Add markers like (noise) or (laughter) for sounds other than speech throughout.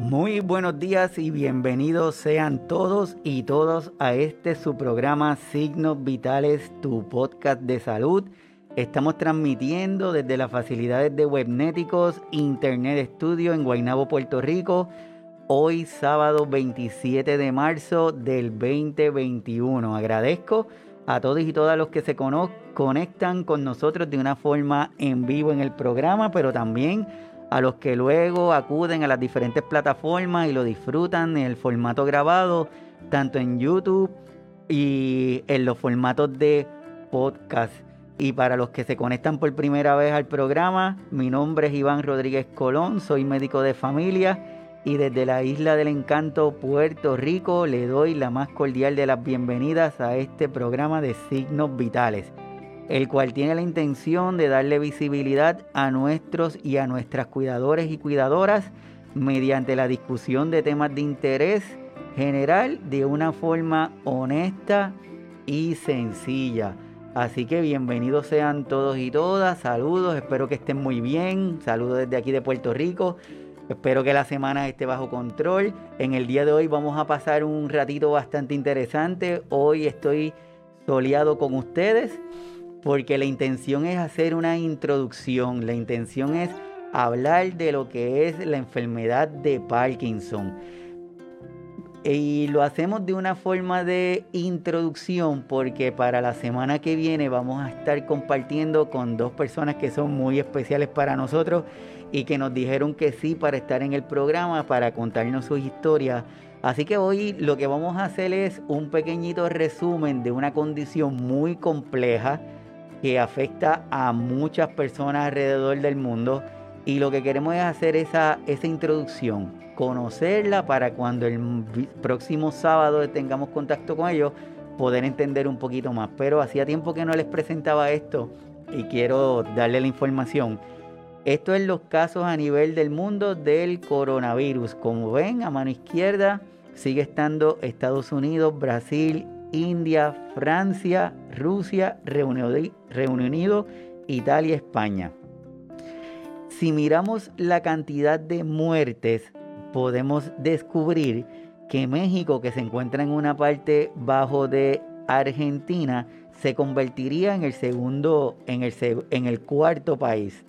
Muy buenos días y bienvenidos sean todos y todas a este su programa Signos Vitales, tu podcast de salud. Estamos transmitiendo desde las facilidades de Webnéticos Internet Studio en Guaynabo, Puerto Rico, hoy sábado 27 de marzo del 2021. Agradezco a todos y todas los que se conectan con nosotros de una forma en vivo en el programa, pero también a los que luego acuden a las diferentes plataformas y lo disfrutan en el formato grabado, tanto en YouTube y en los formatos de podcast. Y para los que se conectan por primera vez al programa, mi nombre es Iván Rodríguez Colón, soy médico de familia y desde la isla del encanto Puerto Rico le doy la más cordial de las bienvenidas a este programa de signos vitales el cual tiene la intención de darle visibilidad a nuestros y a nuestras cuidadores y cuidadoras mediante la discusión de temas de interés general de una forma honesta y sencilla. Así que bienvenidos sean todos y todas, saludos, espero que estén muy bien, saludos desde aquí de Puerto Rico, espero que la semana esté bajo control. En el día de hoy vamos a pasar un ratito bastante interesante, hoy estoy soleado con ustedes porque la intención es hacer una introducción, la intención es hablar de lo que es la enfermedad de Parkinson. Y lo hacemos de una forma de introducción porque para la semana que viene vamos a estar compartiendo con dos personas que son muy especiales para nosotros y que nos dijeron que sí para estar en el programa, para contarnos sus historias. Así que hoy lo que vamos a hacer es un pequeñito resumen de una condición muy compleja que afecta a muchas personas alrededor del mundo y lo que queremos es hacer esa, esa introducción, conocerla para cuando el próximo sábado tengamos contacto con ellos, poder entender un poquito más. Pero hacía tiempo que no les presentaba esto y quiero darle la información. Esto es los casos a nivel del mundo del coronavirus. Como ven, a mano izquierda sigue estando Estados Unidos, Brasil, India, Francia, Rusia, Reino Unido, Italia, España. Si miramos la cantidad de muertes, podemos descubrir que México, que se encuentra en una parte bajo de Argentina, se convertiría en el segundo, en el, en el cuarto país.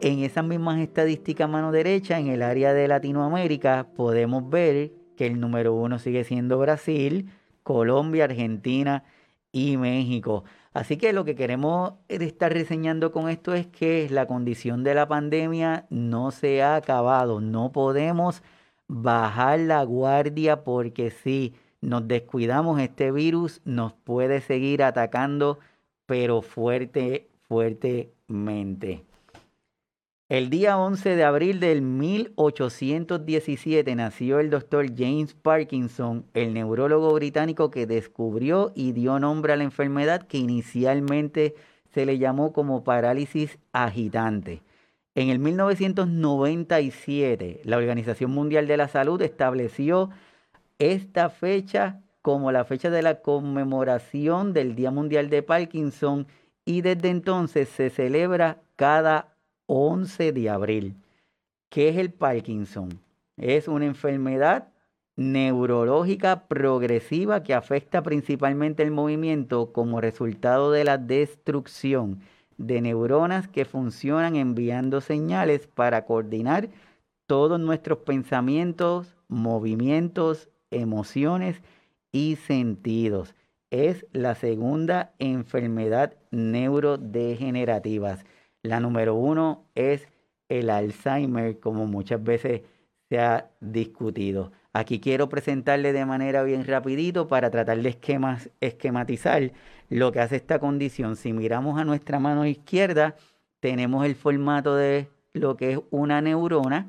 En esas mismas estadísticas mano derecha, en el área de Latinoamérica, podemos ver que el número uno sigue siendo Brasil, Colombia, Argentina y México. Así que lo que queremos estar reseñando con esto es que la condición de la pandemia no se ha acabado. No podemos bajar la guardia porque si nos descuidamos, este virus nos puede seguir atacando, pero fuerte, fuertemente. El día 11 de abril del 1817 nació el doctor James Parkinson, el neurólogo británico que descubrió y dio nombre a la enfermedad que inicialmente se le llamó como parálisis agitante. En el 1997, la Organización Mundial de la Salud estableció esta fecha como la fecha de la conmemoración del Día Mundial de Parkinson y desde entonces se celebra cada 11 de abril. ¿Qué es el Parkinson? Es una enfermedad neurológica progresiva que afecta principalmente el movimiento como resultado de la destrucción de neuronas que funcionan enviando señales para coordinar todos nuestros pensamientos, movimientos, emociones y sentidos. Es la segunda enfermedad neurodegenerativa. La número uno es el Alzheimer, como muchas veces se ha discutido. Aquí quiero presentarle de manera bien rapidito para tratar de esquematizar lo que hace esta condición. Si miramos a nuestra mano izquierda, tenemos el formato de lo que es una neurona.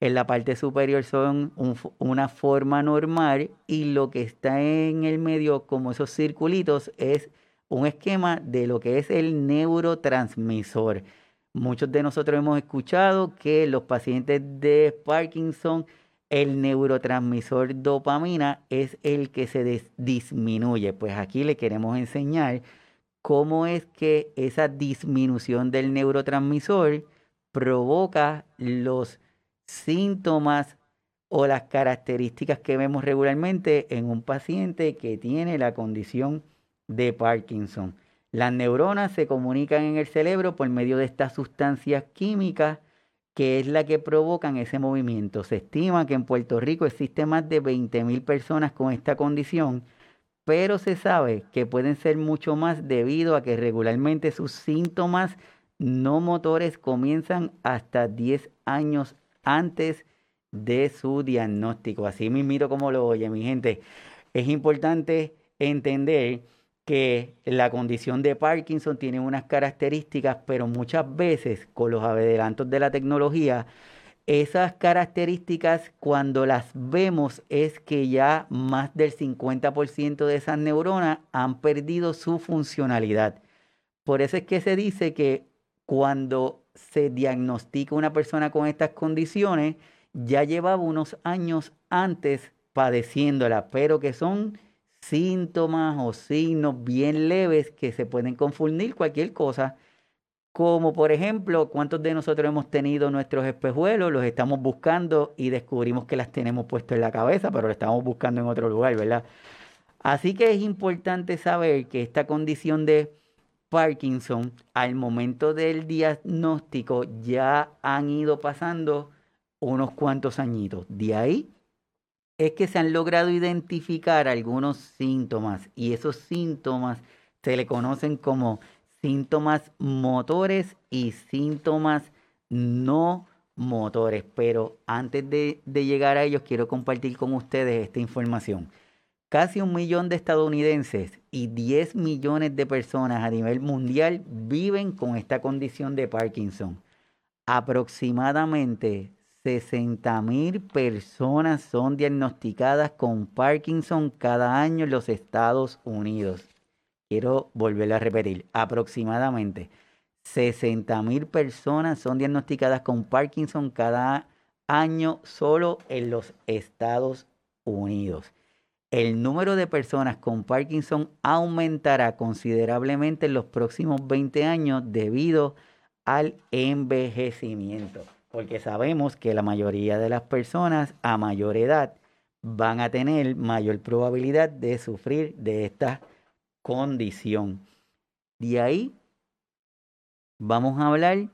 En la parte superior son una forma normal y lo que está en el medio como esos circulitos es un esquema de lo que es el neurotransmisor. Muchos de nosotros hemos escuchado que los pacientes de Parkinson, el neurotransmisor dopamina es el que se disminuye. Pues aquí le queremos enseñar cómo es que esa disminución del neurotransmisor provoca los síntomas o las características que vemos regularmente en un paciente que tiene la condición de Parkinson. Las neuronas se comunican en el cerebro por medio de estas sustancias químicas que es la que provocan ese movimiento. Se estima que en Puerto Rico existen más de 20.000 personas con esta condición, pero se sabe que pueden ser mucho más debido a que regularmente sus síntomas no motores comienzan hasta 10 años antes de su diagnóstico. Así mismo como lo oye, mi gente. Es importante entender que la condición de Parkinson tiene unas características, pero muchas veces con los adelantos de la tecnología, esas características cuando las vemos es que ya más del 50% de esas neuronas han perdido su funcionalidad. Por eso es que se dice que cuando se diagnostica una persona con estas condiciones, ya llevaba unos años antes padeciéndola, pero que son síntomas o signos bien leves que se pueden confundir cualquier cosa, como por ejemplo, ¿cuántos de nosotros hemos tenido nuestros espejuelos? Los estamos buscando y descubrimos que las tenemos puestos en la cabeza, pero lo estamos buscando en otro lugar, ¿verdad? Así que es importante saber que esta condición de Parkinson, al momento del diagnóstico, ya han ido pasando unos cuantos añitos. De ahí es que se han logrado identificar algunos síntomas y esos síntomas se le conocen como síntomas motores y síntomas no motores. Pero antes de, de, llegar a ellos, quiero compartir con ustedes esta información. Casi un millón de estadounidenses y 10 millones de personas a nivel mundial viven con esta condición de Parkinson. Aproximadamente 60 mil personas son diagnosticadas con Parkinson cada año en los Estados Unidos. Quiero volver a repetir, aproximadamente 60 mil personas son diagnosticadas con Parkinson cada año solo en los Estados Unidos. El número de personas con Parkinson aumentará considerablemente en los próximos 20 años debido al envejecimiento porque sabemos que la mayoría de las personas a mayor edad van a tener mayor probabilidad de sufrir de esta condición. De ahí vamos a hablar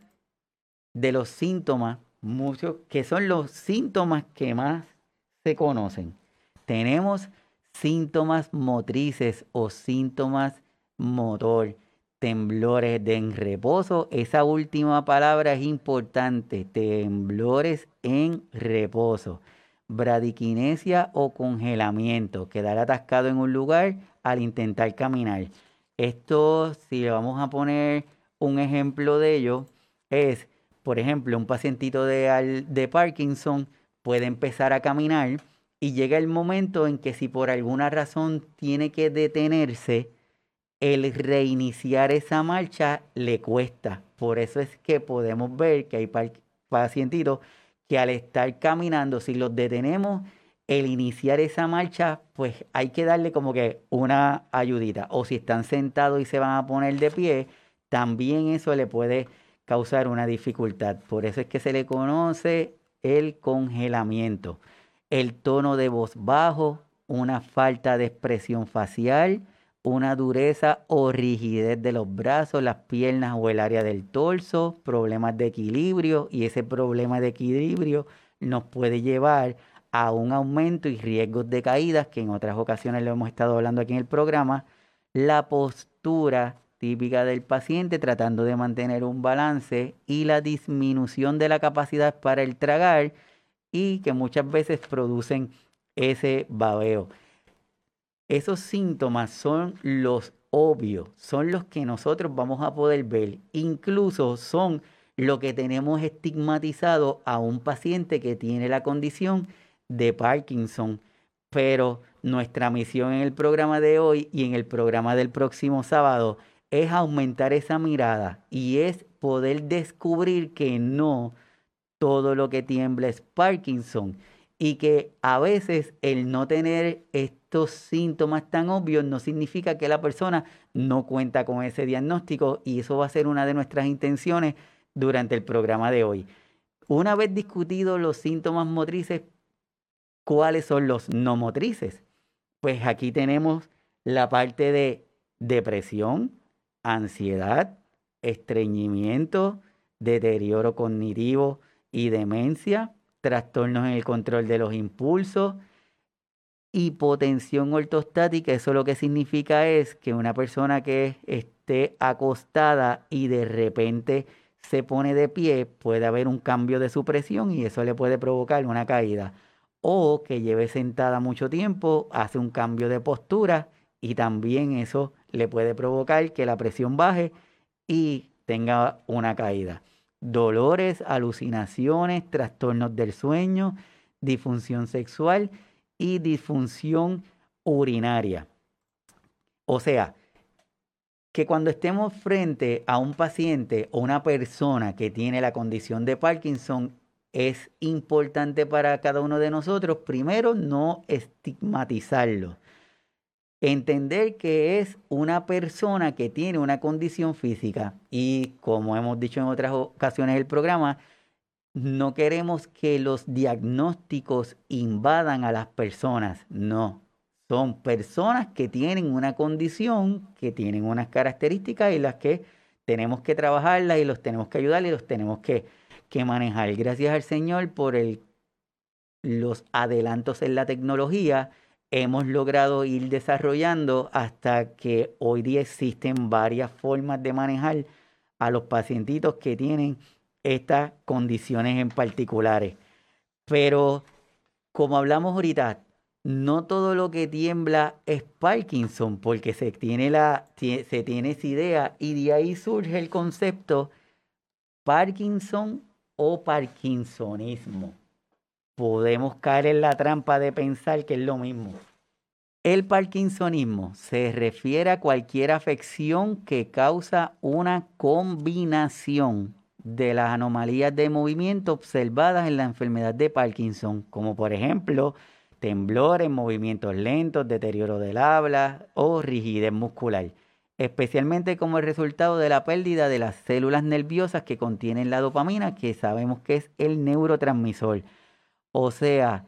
de los síntomas, muchos que son los síntomas que más se conocen. Tenemos síntomas motrices o síntomas motor temblores de en reposo. Esa última palabra es importante, temblores en reposo. Bradiquinesia o congelamiento, quedar atascado en un lugar al intentar caminar. Esto, si le vamos a poner un ejemplo de ello, es, por ejemplo, un pacientito de, de Parkinson puede empezar a caminar y llega el momento en que si por alguna razón tiene que detenerse, el reiniciar esa marcha le cuesta. Por eso es que podemos ver que hay pacientitos que al estar caminando, si los detenemos, el iniciar esa marcha, pues hay que darle como que una ayudita. O si están sentados y se van a poner de pie, también eso le puede causar una dificultad. Por eso es que se le conoce el congelamiento. El tono de voz bajo, una falta de expresión facial, una dureza o rigidez de los brazos, las piernas o el área del torso, problemas de equilibrio y ese problema de equilibrio nos puede llevar a un aumento y riesgos de caídas, que en otras ocasiones lo hemos estado hablando aquí en el programa, la postura típica del paciente tratando de mantener un balance y la disminución de la capacidad para el tragar y que muchas veces producen ese babeo. Esos síntomas son los obvios, son los que nosotros vamos a poder ver. Incluso son lo que tenemos estigmatizado a un paciente que tiene la condición de Parkinson. Pero nuestra misión en el programa de hoy y en el programa del próximo sábado es aumentar esa mirada y es poder descubrir que no todo lo que tiembla es Parkinson y que a veces el no tener estos síntomas tan obvios no significa que la persona no cuenta con ese diagnóstico y eso va a ser una de nuestras intenciones durante el programa de hoy. una vez discutidos los síntomas motrices, ¿cuáles son los no motrices? Pues aquí tenemos la parte de depresión, ansiedad, estreñimiento, deterioro cognitivo y demencia, trastornos en el control de los impulsos, hipotensión ortostática, eso lo que significa es que una persona que esté acostada y de repente se pone de pie, puede haber un cambio de su presión y eso le puede provocar una caída. O que lleve sentada mucho tiempo, hace un cambio de postura y también eso le puede provocar que la presión baje y tenga una caída. Dolores, alucinaciones, trastornos del sueño, disfunción sexual y disfunción urinaria. O sea, que cuando estemos frente a un paciente o una persona que tiene la condición de Parkinson, es importante para cada uno de nosotros, primero, no estigmatizarlo. Entender que es una persona que tiene una condición física y como hemos dicho en otras ocasiones del programa, no queremos que los diagnósticos invadan a las personas, no. Son personas que tienen una condición, que tienen unas características y las que tenemos que trabajarlas y los tenemos que ayudar y los tenemos que, que manejar. Gracias al Señor por los adelantos en la tecnología, hemos logrado ir desarrollando hasta que hoy día existen varias formas de manejar a los pacientitos que tienen estas condiciones en particulares. Pero como hablamos ahorita, no todo lo que tiembla es Parkinson, porque se tiene, la, se tiene esa idea y de ahí surge el concepto Parkinson o Parkinsonismo. Podemos caer en la trampa de pensar que es lo mismo. El Parkinsonismo se refiere a cualquier afección que causa una combinación de las anomalías de movimiento observadas en la enfermedad de Parkinson, como por ejemplo temblores, movimientos lentos, deterioro del habla o rigidez muscular, especialmente como el resultado de la pérdida de las células nerviosas que contienen la dopamina, que sabemos que es el neurotransmisor. O sea,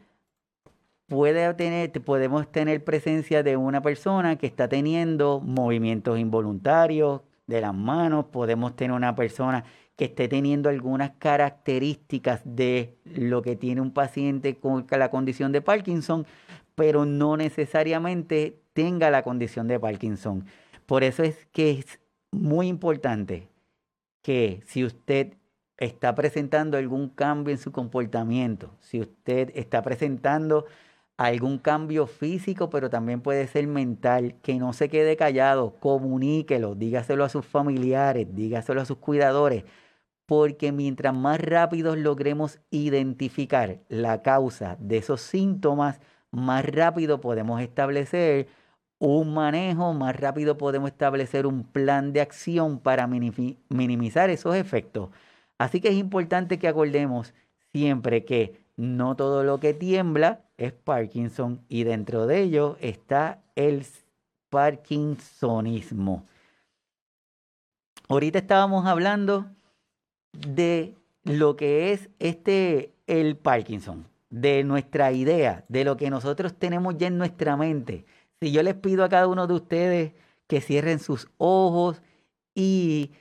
puede tener, podemos tener presencia de una persona que está teniendo movimientos involuntarios de las manos, podemos tener una persona que esté teniendo algunas características de lo que tiene un paciente con la condición de Parkinson, pero no necesariamente tenga la condición de Parkinson. Por eso es que es muy importante que si usted está presentando algún cambio en su comportamiento, si usted está presentando algún cambio físico, pero también puede ser mental, que no se quede callado, comuníquelo, dígaselo a sus familiares, dígaselo a sus cuidadores, porque mientras más rápido logremos identificar la causa de esos síntomas, más rápido podemos establecer un manejo, más rápido podemos establecer un plan de acción para minimizar esos efectos. Así que es importante que acordemos siempre que no todo lo que tiembla es Parkinson y dentro de ello está el Parkinsonismo. Ahorita estábamos hablando de lo que es este el Parkinson, de nuestra idea, de lo que nosotros tenemos ya en nuestra mente. Si yo les pido a cada uno de ustedes que cierren sus ojos y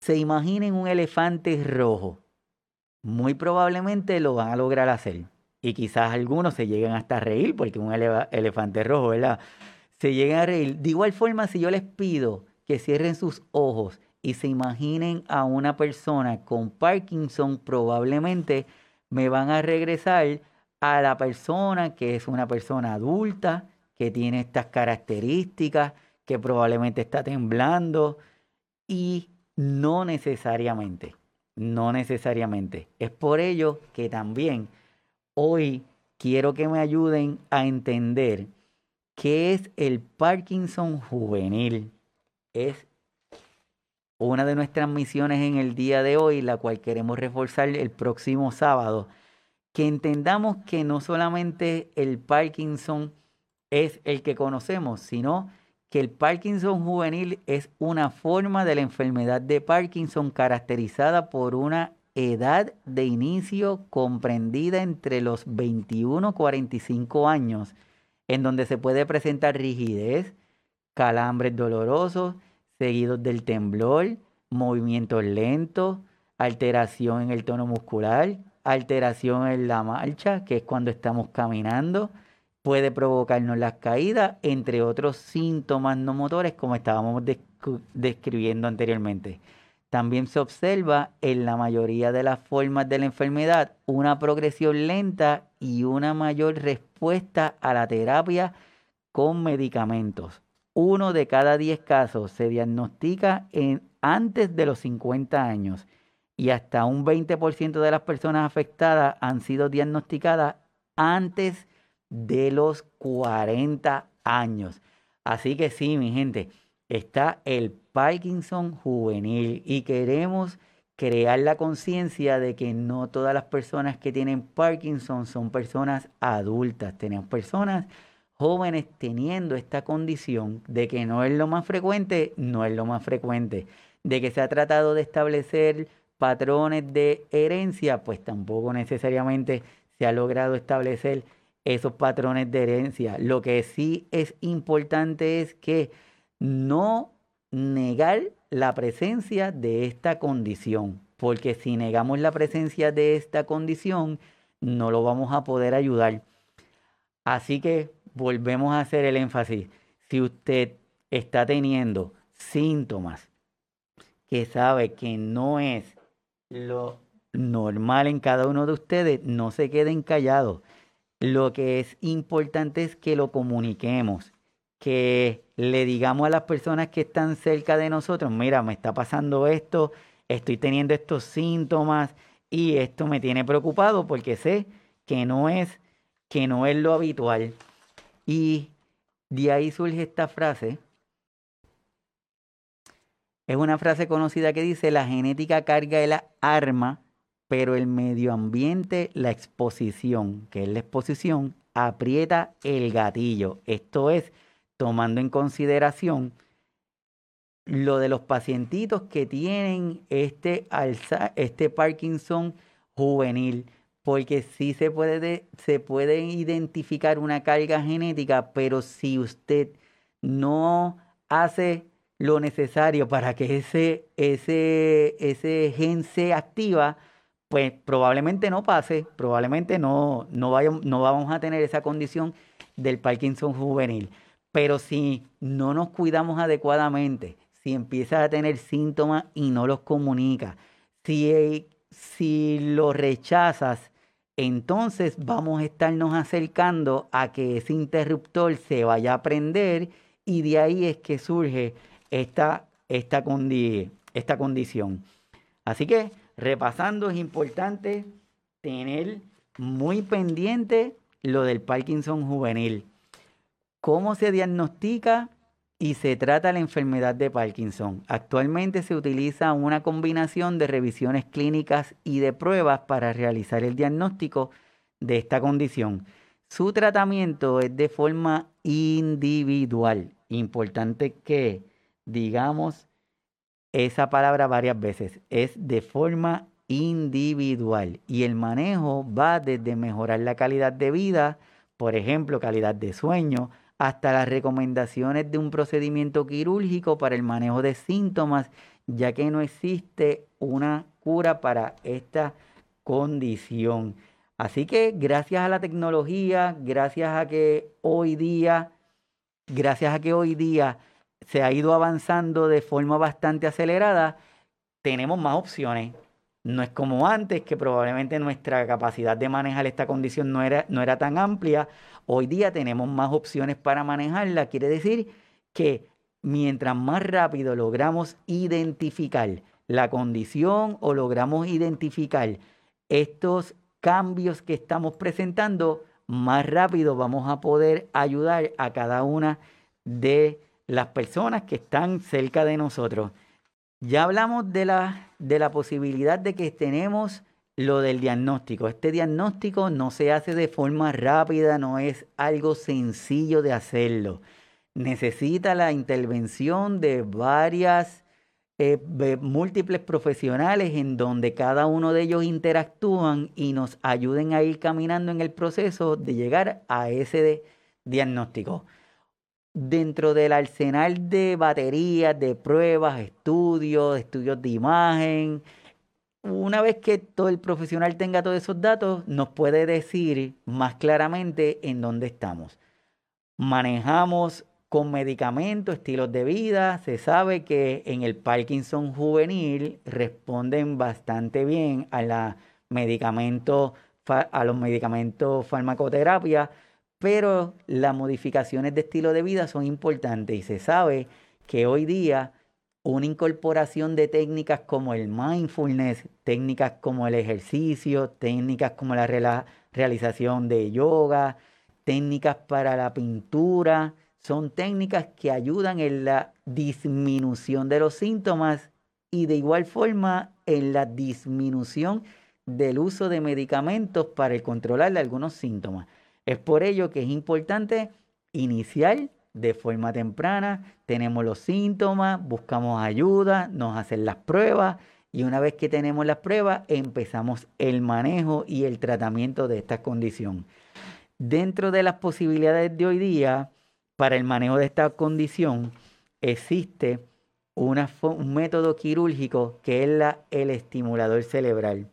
se imaginen un elefante rojo, muy probablemente lo van a lograr hacer. Y quizás algunos se lleguen hasta reír porque un elefante rojo, ¿verdad? Se lleguen a reír. De igual forma, si yo les pido que cierren sus ojos y se imaginen a una persona con Parkinson, probablemente me van a regresar a la persona que es una persona adulta, que tiene estas características, que probablemente está temblando y no necesariamente, no necesariamente. Es por ello que también hoy quiero que me ayuden a entender qué es el Parkinson juvenil. Es una de nuestras misiones en el día de hoy, la cual queremos reforzar el próximo sábado, que entendamos que no solamente el Parkinson es el que conocemos, sino que el Parkinson juvenil es una forma de la enfermedad de Parkinson caracterizada por una edad de inicio comprendida entre los 21 y 45 años, en donde se puede presentar rigidez, calambres dolorosos, seguidos del temblor, movimientos lentos, alteración en el tono muscular, alteración en la marcha, que es cuando estamos caminando, puede provocarnos las caídas, entre otros síntomas no motores, como estábamos describiendo anteriormente. También se observa en la mayoría de las formas de la enfermedad una progresión lenta y una mayor respuesta a la terapia con medicamentos. Uno de cada diez casos se diagnostica antes de los 50 años y hasta un 20% de las personas afectadas han sido diagnosticadas antes de los 40 años. Así que sí, mi gente, está el Parkinson juvenil y queremos crear la conciencia de que no todas las personas que tienen Parkinson son personas adultas, tenemos personas jóvenes teniendo esta condición de que no es lo más frecuente, no es lo más frecuente, de que se ha tratado de establecer patrones de herencia, pues tampoco necesariamente se ha logrado establecer esos patrones de herencia. Lo que sí es importante es que no negar la presencia de esta condición, porque si negamos la presencia de esta condición, no lo vamos a poder ayudar. Así que volvemos a hacer el énfasis. Si usted está teniendo síntomas que sabe que no es lo normal en cada uno de ustedes, no se queden callados. Lo que es importante es que lo comuniquemos, que le digamos a las personas que están cerca de nosotros, mira, me está pasando esto, estoy teniendo estos síntomas y esto me tiene preocupado porque sé que no es que no es lo habitual. Y de ahí surge esta frase es una frase conocida que dice, la genética carga el arma, pero el medio ambiente, la exposición, que es la exposición, aprieta el gatillo. Esto es, tomando en consideración lo de los pacientitos que tienen este, alza, este Parkinson juvenil, porque sí se puede, se puede identificar una carga genética, pero si usted no hace lo necesario para que ese, ese, ese gen se activa, pues probablemente no pase, probablemente no, no, no vamos a tener esa condición del Parkinson juvenil. Pero si no nos cuidamos adecuadamente, si empiezas a tener síntomas y no los comunicas, si, si lo rechazas, entonces vamos a estarnos acercando a que ese interruptor se vaya a prender y de ahí es que surge esta, esta, condición. Así que repasando es importante tener muy pendiente lo del Parkinson juvenil. ¿Cómo se diagnostica y se trata la enfermedad de Parkinson? Actualmente se utiliza una combinación de revisiones clínicas y de pruebas para realizar el diagnóstico de esta condición. Su tratamiento es de forma individual. Importante que digamos esa palabra varias veces. Es de forma individual y el manejo va desde mejorar la calidad de vida, por ejemplo, calidad de sueño, hasta las recomendaciones de un procedimiento quirúrgico para el manejo de síntomas, ya que no existe una cura para esta condición. Así que gracias a la tecnología, gracias a que hoy día, gracias a que hoy día se ha ido avanzando de forma bastante acelerada, tenemos más opciones. No es como antes, que probablemente nuestra capacidad de manejar esta condición no era, no era tan amplia. Hoy día tenemos más opciones para manejarla. Quiere decir que mientras más rápido logramos identificar la condición o logramos identificar estos cambios que estamos presentando, más rápido vamos a poder ayudar a cada una de las personas que están cerca de nosotros. Ya hablamos de la, de la posibilidad de que tenemos lo del diagnóstico. Este diagnóstico no se hace de forma rápida, no es algo sencillo de hacerlo. Necesita la intervención de varias eh, múltiples profesionales en donde cada uno de ellos interactúan y nos ayuden a ir caminando en el proceso de llegar a ese diagnóstico. Dentro del arsenal de baterías, de pruebas, estudios, estudios de imagen, una vez que todo el profesional tenga todos esos datos, nos puede decir más claramente en dónde estamos. Manejamos con medicamentos, estilos de vida. Se sabe que en el Parkinson juvenil responden bastante bien a, la a los medicamentos farmacoterapia, pero las modificaciones de estilo de vida son importantes y se sabe que hoy día una incorporación de técnicas como el mindfulness, técnicas como el ejercicio, técnicas como la realización de yoga, técnicas para la pintura, son técnicas que ayudan en la disminución de los síntomas y de igual forma en la disminución del uso de medicamentos para el controlar algunos síntomas. Es por ello que es importante iniciar de forma temprana, tenemos los síntomas, buscamos ayuda, nos hacen las pruebas y una vez que tenemos las pruebas empezamos el manejo y el tratamiento de esta condición. Dentro de las posibilidades de hoy día, para el manejo de esta condición, existe un método quirúrgico que es la, el estimulador cerebral.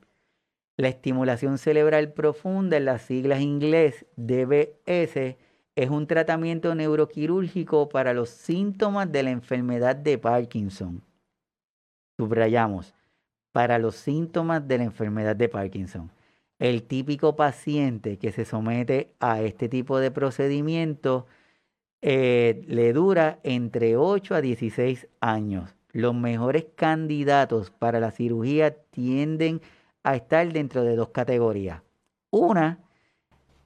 La estimulación cerebral profunda, en las siglas inglés DBS, es un tratamiento neuroquirúrgico para los síntomas de la enfermedad de Parkinson. Subrayamos, para los síntomas de la enfermedad de Parkinson. El típico paciente que se somete a este tipo de procedimiento eh, le dura entre 8 a 16 años. Los mejores candidatos para la cirugía tienden a estar dentro de dos categorías. Una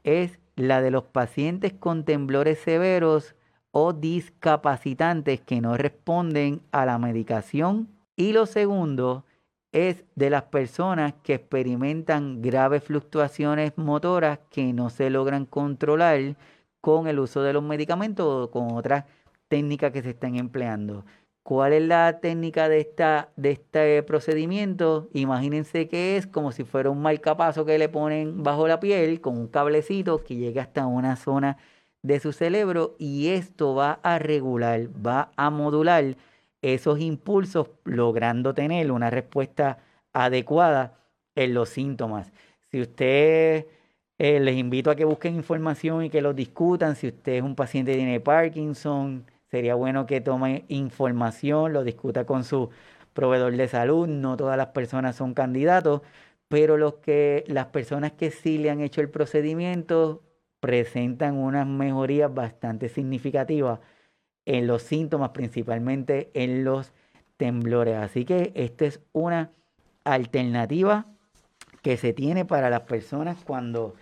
es la de los pacientes con temblores severos o discapacitantes que no responden a la medicación. Y lo segundo es de las personas que experimentan graves fluctuaciones motoras que no se logran controlar con el uso de los medicamentos o con otras técnicas que se están empleando. ¿Cuál es la técnica de, esta, de este procedimiento? Imagínense que es como si fuera un marcapaso que le ponen bajo la piel con un cablecito que llega hasta una zona de su cerebro y esto va a regular, va a modular esos impulsos logrando tener una respuesta adecuada en los síntomas. Si usted eh, les invito a que busquen información y que lo discutan, si usted es un paciente que tiene Parkinson, Sería bueno que tome información, lo discuta con su proveedor de salud. No todas las personas son candidatos, pero los que, las personas que sí le han hecho el procedimiento presentan unas mejorías bastante significativas en los síntomas, principalmente en los temblores. Así que esta es una alternativa que se tiene para las personas cuando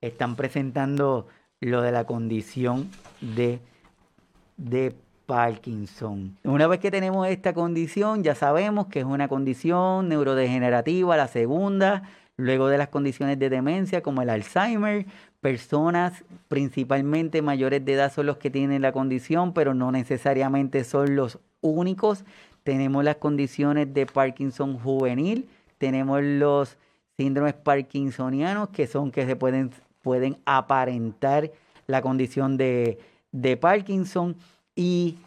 están presentando lo de la condición de de Parkinson. Una vez que tenemos esta condición, ya sabemos que es una condición neurodegenerativa, la segunda, luego de las condiciones de demencia como el Alzheimer, personas principalmente mayores de edad son los que tienen la condición, pero no necesariamente son los únicos. Tenemos las condiciones de Parkinson juvenil, tenemos los síndromes parkinsonianos que son que se pueden, pueden aparentar la condición de de Parkinson y,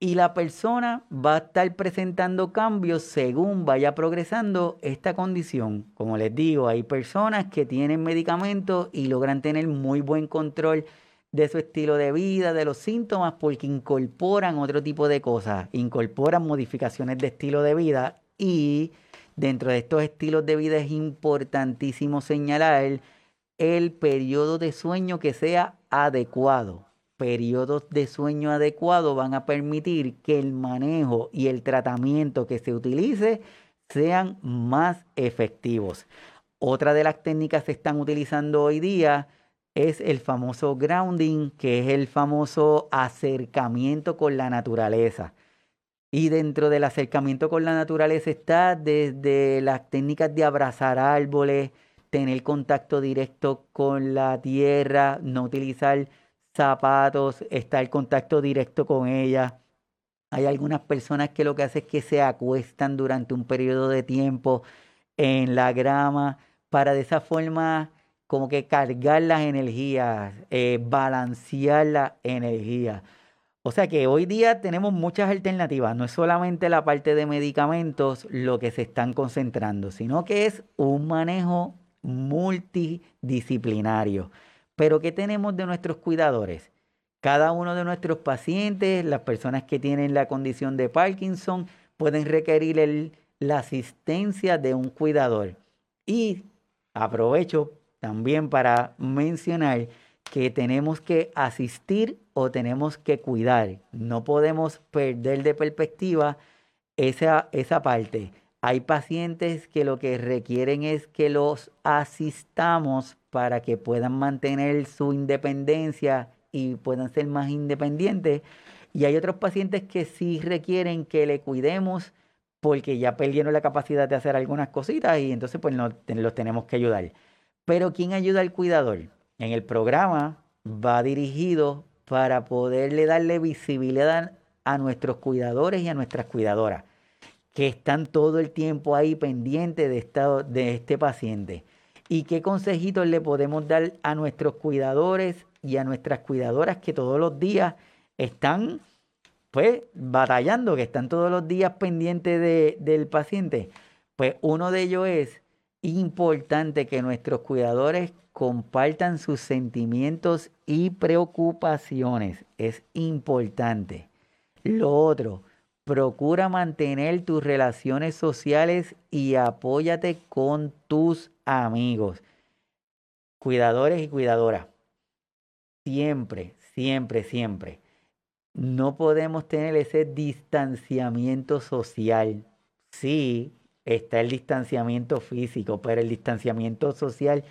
y la persona va a estar presentando cambios según vaya progresando esta condición. Como les digo, hay personas que tienen medicamentos y logran tener muy buen control de su estilo de vida, de los síntomas, porque incorporan otro tipo de cosas, incorporan modificaciones de estilo de vida y dentro de estos estilos de vida es importantísimo señalar el periodo de sueño que sea adecuado periodos de sueño adecuados van a permitir que el manejo y el tratamiento que se utilice sean más efectivos. Otra de las técnicas que están utilizando hoy día es el famoso grounding, que es el famoso acercamiento con la naturaleza. Y dentro del acercamiento con la naturaleza está desde las técnicas de abrazar árboles, tener contacto directo con la tierra, no utilizar zapatos, está el contacto directo con ella, Hay algunas personas que lo que hacen es que se acuestan durante un periodo de tiempo en la grama para de esa forma como que cargar las energías, eh, balancear la energía. O sea que hoy día tenemos muchas alternativas, no es solamente la parte de medicamentos lo que se están concentrando, sino que es un manejo multidisciplinario. Pero ¿qué tenemos de nuestros cuidadores? Cada uno de nuestros pacientes, las personas que tienen la condición de Parkinson, pueden requerir la asistencia de un cuidador. Y aprovecho también para mencionar que tenemos que asistir o tenemos que cuidar. No podemos perder de perspectiva esa, esa parte. Hay pacientes que lo que requieren es que los asistamos para que puedan mantener su independencia y puedan ser más independientes. Y hay otros pacientes que sí requieren que le cuidemos porque ya perdieron la capacidad de hacer algunas cositas y entonces pues no, los tenemos que ayudar. Pero ¿quién ayuda al cuidador? En el programa va dirigido para poderle darle visibilidad a nuestros cuidadores y a nuestras cuidadoras, que están todo el tiempo ahí pendientes de, de este paciente. ¿Y qué consejitos le podemos dar a nuestros cuidadores y a nuestras cuidadoras que todos los días están pues batallando, que están todos los días pendientes del paciente. Pues uno de ellos es importante que nuestros cuidadores compartan sus sentimientos y preocupaciones. Es importante. Lo otro, procura mantener tus relaciones sociales y apóyate con tus amigos. Cuidadores y cuidadoras. Siempre, siempre, siempre no podemos tener ese distanciamiento social. Sí, está el distanciamiento físico, pero el distanciamiento social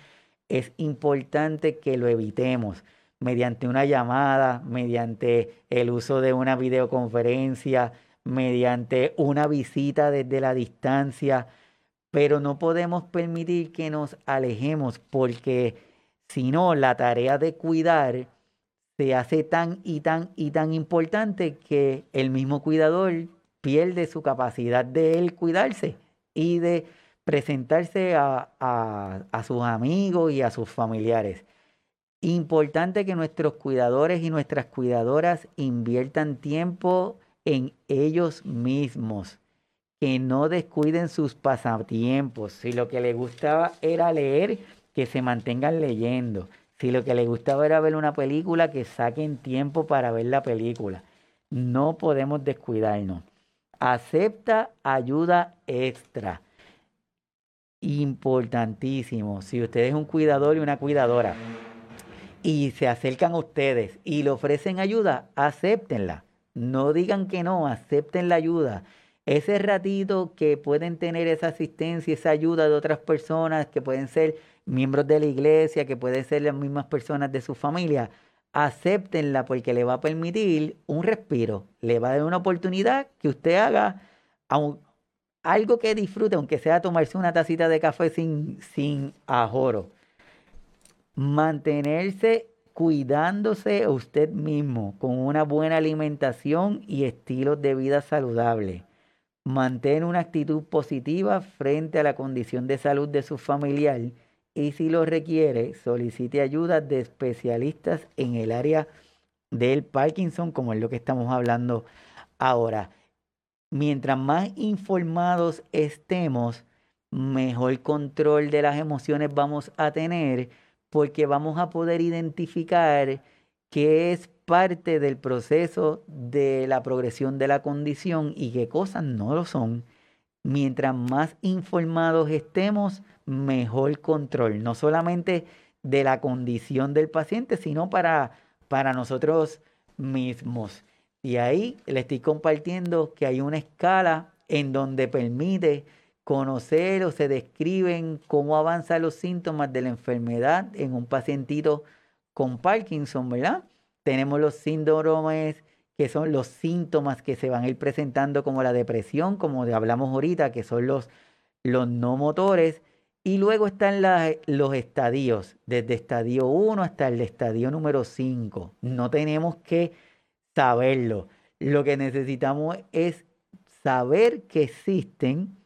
es importante que lo evitemos mediante una llamada, mediante el uso de una videoconferencia, mediante una visita desde la distancia, pero no podemos permitir que nos alejemos porque si no, la tarea de cuidar se hace tan y tan y tan importante que el mismo cuidador pierde su capacidad de él cuidarse y de presentarse a, a, sus amigos y a sus familiares. Importante que nuestros cuidadores y nuestras cuidadoras inviertan tiempo en ellos mismos, que no descuiden sus pasatiempos. Si lo que les gustaba era leer, que se mantengan leyendo. Si lo que les gustaba era ver una película, que saquen tiempo para ver la película. No podemos descuidarnos. Acepta ayuda extra. Importantísimo. Si usted es un cuidador y una cuidadora y se acercan a ustedes y le ofrecen ayuda, acéptenla. No digan que no, acepten la ayuda. Ese ratito que pueden tener esa asistencia, esa ayuda de otras personas que pueden ser miembros de la iglesia, que pueden ser las mismas personas de su familia, acéptenla porque le va a permitir un respiro, le va a dar una oportunidad que usted haga algo que disfrute, aunque sea tomarse una tacita de café sin, sin ajoro. Mantenerse cuidándose usted mismo con una buena alimentación y estilos de vida saludable. Mantener una actitud positiva frente a la condición de salud de su familiar y si lo requiere, solicite ayuda de especialistas en el área del Parkinson, como es lo que estamos hablando ahora. Mientras más informados estemos, mejor control de las emociones vamos a tener porque vamos a poder identificar qué es parte del proceso de la progresión de la condición y qué cosas no lo son. Mientras más informados estemos, mejor control, no solamente de la condición del paciente, sino para, para nosotros mismos. Y ahí le estoy compartiendo que hay una escala en donde permite conocer o se describen cómo avanzan los síntomas de la enfermedad en un pacientito con Parkinson, ¿verdad? Tenemos los síndromes que son los síntomas que se van a ir presentando como la depresión, como hablamos ahorita, que son los, los no motores, y luego están los estadios, desde estadio 1 hasta el estadio número 5. No tenemos que saberlo. lo que necesitamos es saber que existen,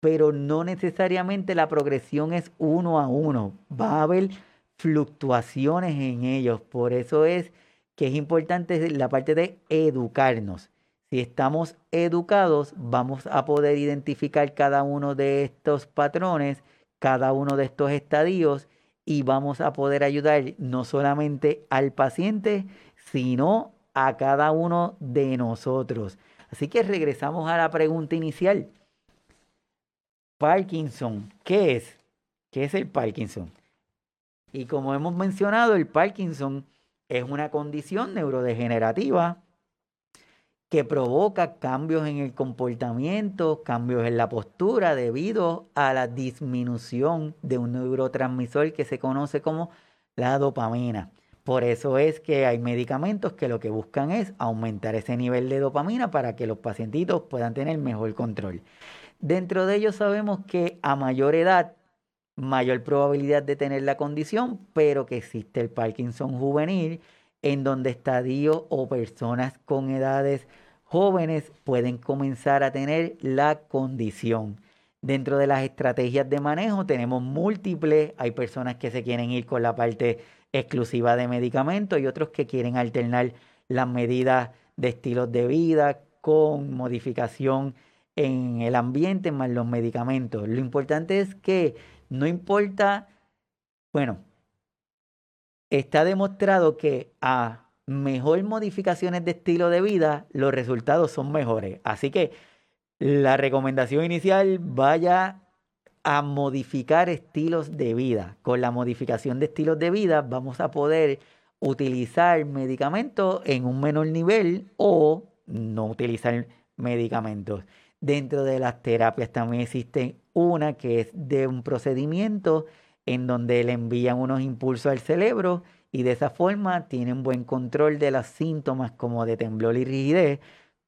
pero no necesariamente la progresión es uno a uno. Va a haber fluctuaciones en ellos. Por eso es que es importante la parte de educarnos. Si estamos educados, vamos a poder identificar cada uno de estos patrones, cada uno de estos estadios y vamos a poder ayudar no solamente al paciente, sino a cada uno de nosotros. Así que regresamos a la pregunta inicial. Parkinson, ¿qué es? ¿Qué es el Parkinson? Y como hemos mencionado, el Parkinson es una condición neurodegenerativa que provoca cambios en el comportamiento, cambios en la postura debido a la disminución de un neurotransmisor que se conoce como la dopamina. Por eso es que hay medicamentos que lo que buscan es aumentar ese nivel de dopamina para que los pacientitos puedan tener mejor control. Dentro de ellos sabemos que a mayor edad, mayor probabilidad de tener la condición, pero que existe el Parkinson juvenil, en donde estadios o personas con edades jóvenes pueden comenzar a tener la condición. Dentro de las estrategias de manejo tenemos múltiples, hay personas que se quieren ir con la parte exclusiva de medicamentos y otros que quieren alternar las medidas de estilos de vida con modificación en el ambiente más los medicamentos. Lo importante es que no importa, bueno, está demostrado que a mejor modificaciones de estilo de vida, los resultados son mejores. Así que la recomendación inicial vaya a modificar estilos de vida. Con la modificación de estilos de vida vamos a poder utilizar medicamentos en un menor nivel o no utilizar medicamentos. Dentro de las terapias también existe una que es de un procedimiento en donde le envían unos impulsos al cerebro y de esa forma tienen buen control de los síntomas como de temblor y rigidez,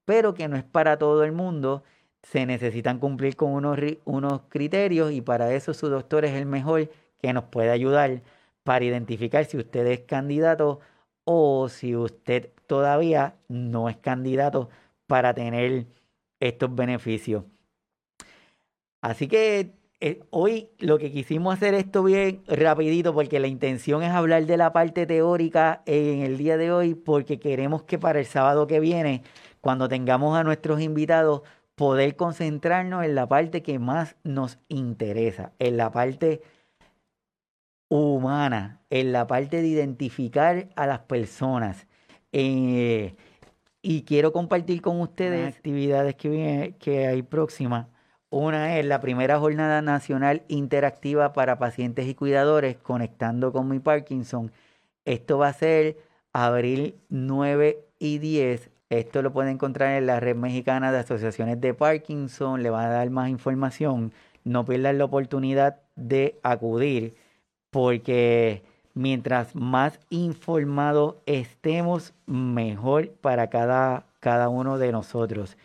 pero que no es para todo el mundo. Se necesitan cumplir con unos, unos criterios y para eso su doctor es el mejor que nos puede ayudar para identificar si usted es candidato o si usted todavía no es candidato para tener estos beneficios. Así que eh, hoy lo que quisimos hacer esto bien rapidito porque la intención es hablar de la parte teórica en el día de hoy porque queremos que para el sábado que viene, cuando tengamos a nuestros invitados, poder concentrarnos en la parte que más nos interesa, en la parte humana, en la parte de identificar a las personas. Eh, y quiero compartir con ustedes actividades que, que hay próximas una es la primera jornada nacional interactiva para pacientes y cuidadores conectando con mi Parkinson. Esto va a ser abril 9 y 10. Esto lo pueden encontrar en la red mexicana de asociaciones de Parkinson. Le va a dar más información. No pierdan la oportunidad de acudir porque mientras más informados estemos, mejor para cada, cada uno de nosotros.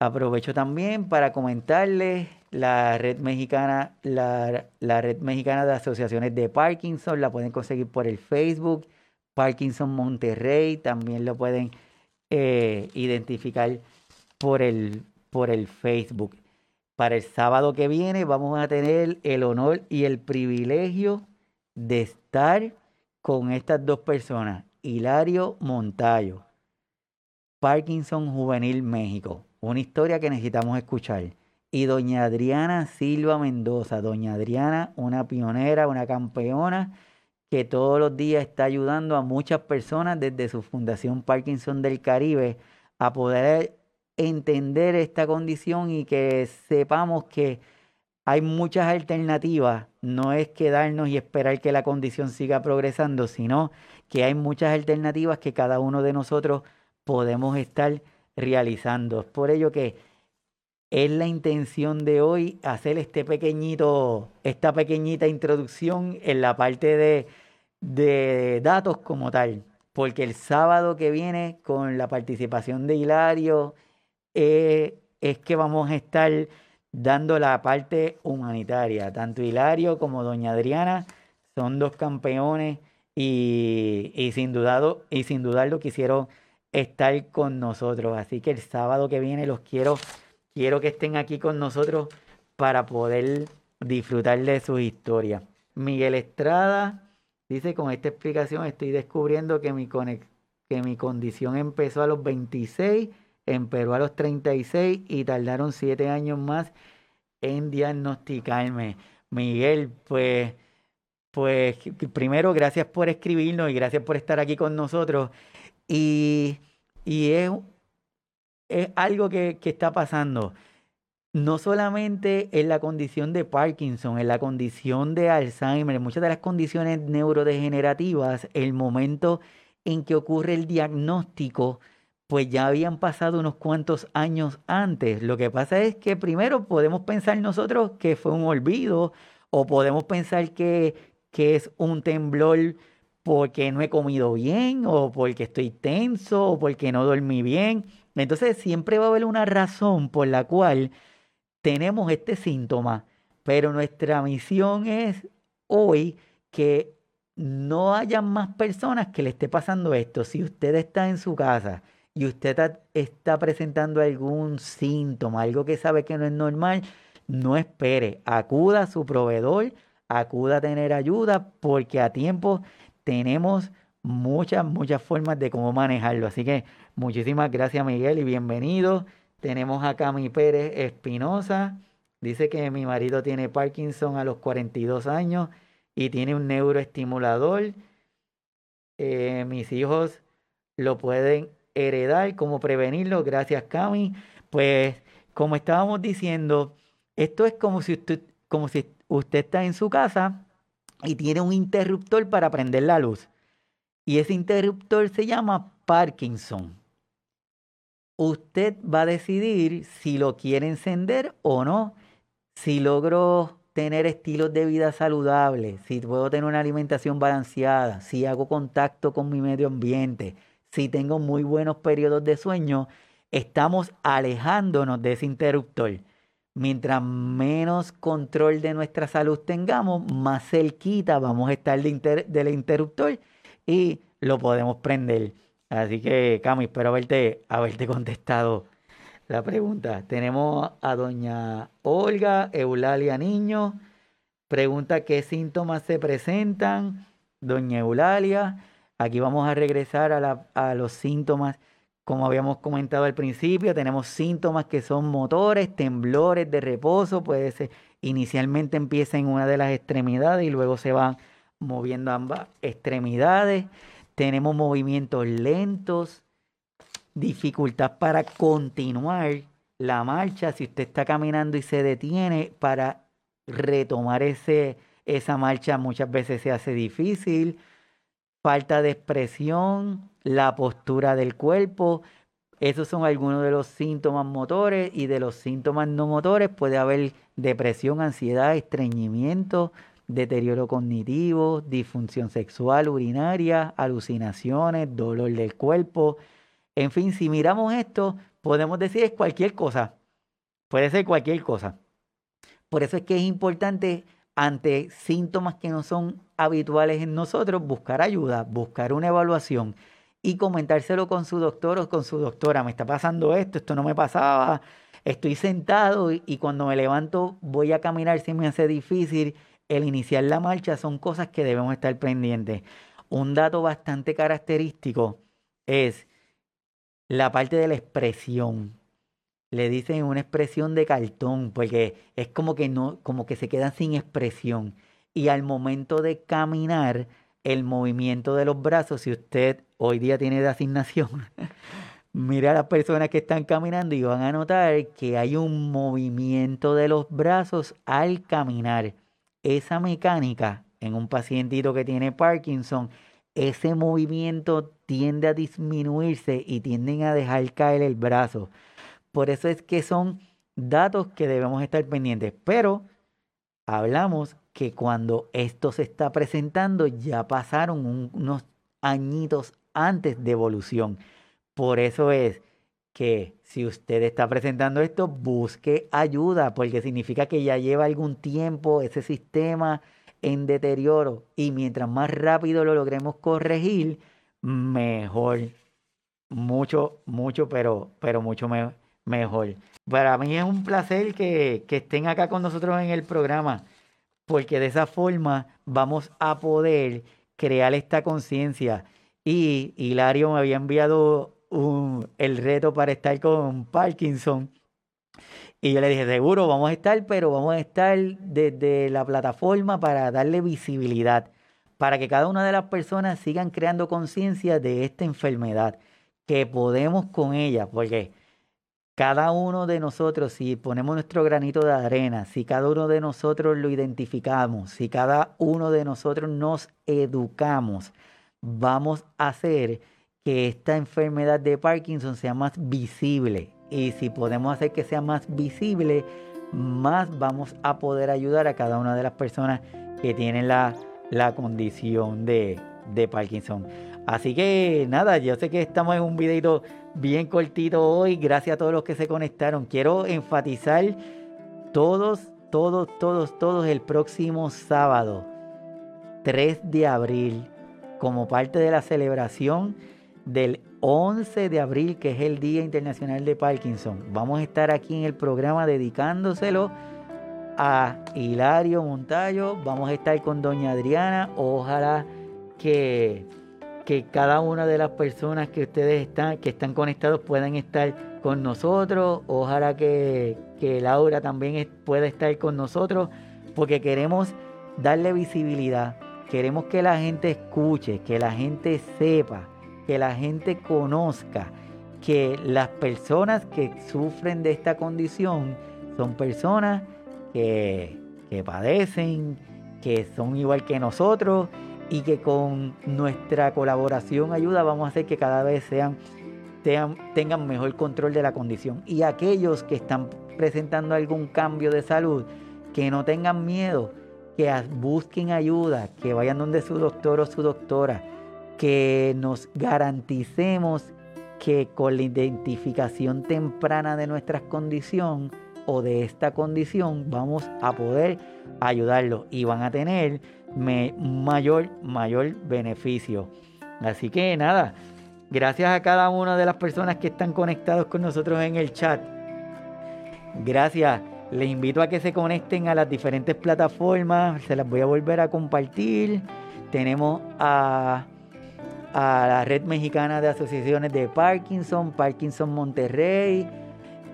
Aprovecho también para comentarles la red mexicana, la, red mexicana de asociaciones de Parkinson, la pueden conseguir por el Facebook, Parkinson Monterrey, también lo pueden eh, identificar por el, por el Facebook. Para el sábado que viene vamos a tener el honor y el privilegio de estar con estas dos personas, Hilario Montayo, Parkinson Juvenil México una historia que necesitamos escuchar. Y doña Adriana Silva Mendoza, doña Adriana, una pionera, una campeona que todos los días está ayudando a muchas personas desde su Fundación Parkinson del Caribe a poder entender esta condición y que sepamos que hay muchas alternativas. No es quedarnos y esperar que la condición siga progresando, sino que hay muchas alternativas que cada uno de nosotros podemos estar realizando. Es por ello que es la intención de hoy hacer este pequeñito, esta pequeñita introducción en la parte de, datos como tal. Porque el sábado que viene, con la participación de Hilario, eh, es que vamos a estar dando la parte humanitaria. Tanto Hilario como Doña Adriana son dos campeones y, y sin, dudado, y sin dudarlo quisieron estar con nosotros. Así que el sábado que viene los quiero, quiero que estén aquí con nosotros para poder disfrutar de su historia. Miguel Estrada dice, con esta explicación estoy descubriendo que mi, que mi condición empezó a los 26, empeoró a los 36 y tardaron 7 años más en diagnosticarme. Miguel, pues, pues primero gracias por escribirnos y gracias por estar aquí con nosotros. Y, y es, es algo que, que está pasando no solamente en la condición de Parkinson, en la condición de Alzheimer, en muchas de las condiciones neurodegenerativas, el momento en que ocurre el diagnóstico, pues ya habían pasado unos cuantos años antes. Lo que pasa es que primero podemos pensar nosotros que fue un olvido o podemos pensar que, que es un temblor porque no he comido bien o porque estoy tenso o porque no dormí bien. Entonces siempre va a haber una razón por la cual tenemos este síntoma, pero nuestra misión es hoy que no haya más personas que le esté pasando esto. Si usted está en su casa y usted está presentando algún síntoma, algo que sabe que no es normal, no espere, acuda a su proveedor, acuda a tener ayuda, porque a tiempo tenemos muchas, muchas formas de cómo manejarlo. Así que muchísimas gracias Miguel y bienvenido. Tenemos a Cami Pérez Espinosa. Dice que mi marido tiene Parkinson a los 42 años y tiene un neuroestimulador. Eh, mis hijos lo pueden heredar. ¿Cómo prevenirlo? Gracias, Cami. Pues, como estábamos diciendo, esto es como si usted, como si usted está en su casa y tiene un interruptor para prender la luz. Y ese interruptor se llama Parkinson usted va a decidir si lo quiere encender o no, si logro tener estilos de vida saludables, si puedo tener una alimentación balanceada, si hago contacto con mi medio ambiente, si tengo muy buenos periodos de sueño, estamos alejándonos de ese interruptor. Mientras menos control de nuestra salud tengamos, más cerquita vamos a estar del interruptor y lo podemos prender. Así que, Cami, espero haberte, haberte contestado la pregunta. Tenemos a doña Olga Eulalia Niño. Pregunta qué síntomas se presentan. Doña Eulalia, aquí vamos a regresar a, los síntomas. Como habíamos comentado al principio, tenemos síntomas que son motores, temblores de reposo. Puede ser, inicialmente empieza en una de las extremidades y luego se van moviendo ambas extremidades tenemos movimientos lentos, dificultad para continuar la marcha, si usted está caminando y se detiene para retomar ese, esa marcha muchas veces se hace difícil, falta de expresión, la postura del cuerpo, esos son algunos de los síntomas motores y de los síntomas no motores puede haber depresión, ansiedad, estreñimiento, deterioro cognitivo, disfunción sexual urinaria, alucinaciones, dolor del cuerpo. En fin, si miramos esto, podemos decir es cualquier cosa. Puede ser cualquier cosa. Por eso es que es importante ante síntomas que no son habituales en nosotros, buscar ayuda, buscar una evaluación y comentárselo con su doctor o con su doctora. Me está pasando esto, esto no me pasaba, estoy sentado y, cuando me levanto voy a caminar si me hace difícil el iniciar la marcha son cosas que debemos estar pendientes. Un dato bastante característico es la parte de la expresión. Le dicen una expresión de cartón, porque es como que no, como que se quedan sin expresión. Y al momento de caminar, el movimiento de los brazos, si usted hoy día tiene de asignación, (laughs) mira a las personas que están caminando y van a notar que hay un movimiento de los brazos al caminar esa mecánica en un pacientito que tiene Parkinson, ese movimiento tiende a disminuirse y tienden a dejar caer el brazo. Por eso es que son datos que debemos estar pendientes. Pero hablamos que cuando esto se está presentando ya pasaron unos añitos antes de evolución. Por eso es que si usted está presentando esto, busque ayuda, porque significa que ya lleva algún tiempo ese sistema en deterioro y mientras más rápido lo logremos corregir, mejor. mucho, mucho, pero, pero mucho mejor. Para mí es un placer que, que estén acá con nosotros en el programa, porque de esa forma vamos a poder crear esta conciencia. Y Hilario me había enviado un, el reto para estar con Parkinson. Y yo le dije, seguro, vamos a estar, pero vamos a estar desde la plataforma para darle visibilidad, para que cada una de las personas sigan creando conciencia de esta enfermedad, que podemos con ella, porque cada uno de nosotros, si ponemos nuestro granito de arena, si cada uno de nosotros lo identificamos, si cada uno de nosotros nos educamos, vamos a hacer que esta enfermedad de Parkinson sea más visible. Y si podemos hacer que sea más visible, más vamos a poder ayudar a cada una de las personas que tienen la, condición de, de, Parkinson. Así que nada, yo sé que estamos en un videito bien cortito hoy. Gracias a todos los que se conectaron. Quiero enfatizar todos, todos, todos, todos el próximo sábado, 3 de abril, como parte de la celebración del 11 de abril, que es el Día Internacional de Parkinson. Vamos a estar aquí en el programa dedicándoselo a Hilario Montallo. Vamos a estar con Doña Adriana. Ojalá que, que cada una de las personas que ustedes están, que están conectados puedan estar con nosotros. Ojalá que, que Laura también pueda estar con nosotros, porque queremos darle visibilidad. Queremos que la gente escuche, que la gente sepa que la gente conozca que las personas que sufren de esta condición son personas que, padecen, que son igual que nosotros y que con nuestra colaboración ayuda vamos a hacer que cada vez sean, tengan mejor control de la condición. Y aquellos que están presentando algún cambio de salud, que no tengan miedo, que busquen ayuda, que vayan donde su doctor o su doctora que nos garanticemos que con la identificación temprana de nuestra condición o de esta condición vamos a poder ayudarlos y van a tener mayor, mayor beneficio. Así que nada, gracias a cada una de las personas que están conectados con nosotros en el chat. Gracias. Les invito a que se conecten a las diferentes plataformas. Se las voy a volver a compartir. Tenemos a a la Red Mexicana de Asociaciones de Parkinson, Parkinson Monterrey,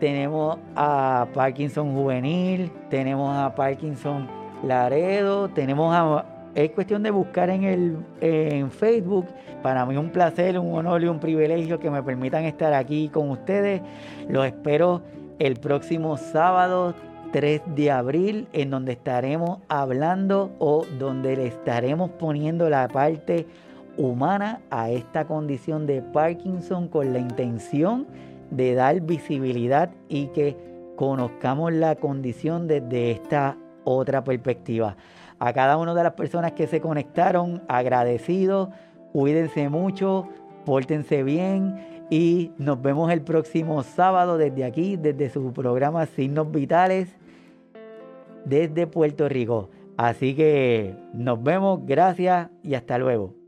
tenemos a Parkinson Juvenil, tenemos a Parkinson Laredo, tenemos a... Es cuestión de buscar en, el, en Facebook. Para mí es un placer, un honor y un privilegio que me permitan estar aquí con ustedes. Los espero el próximo sábado 3 de abril, en donde estaremos hablando o donde le estaremos poniendo la parte humana a esta condición de Parkinson con la intención de dar visibilidad y que conozcamos la condición desde esta otra perspectiva. A cada una de las personas que se conectaron, agradecidos, cuídense mucho, pórtense bien y nos vemos el próximo sábado desde aquí, desde su programa Signos Vitales, desde Puerto Rico. Así que nos vemos, gracias y hasta luego.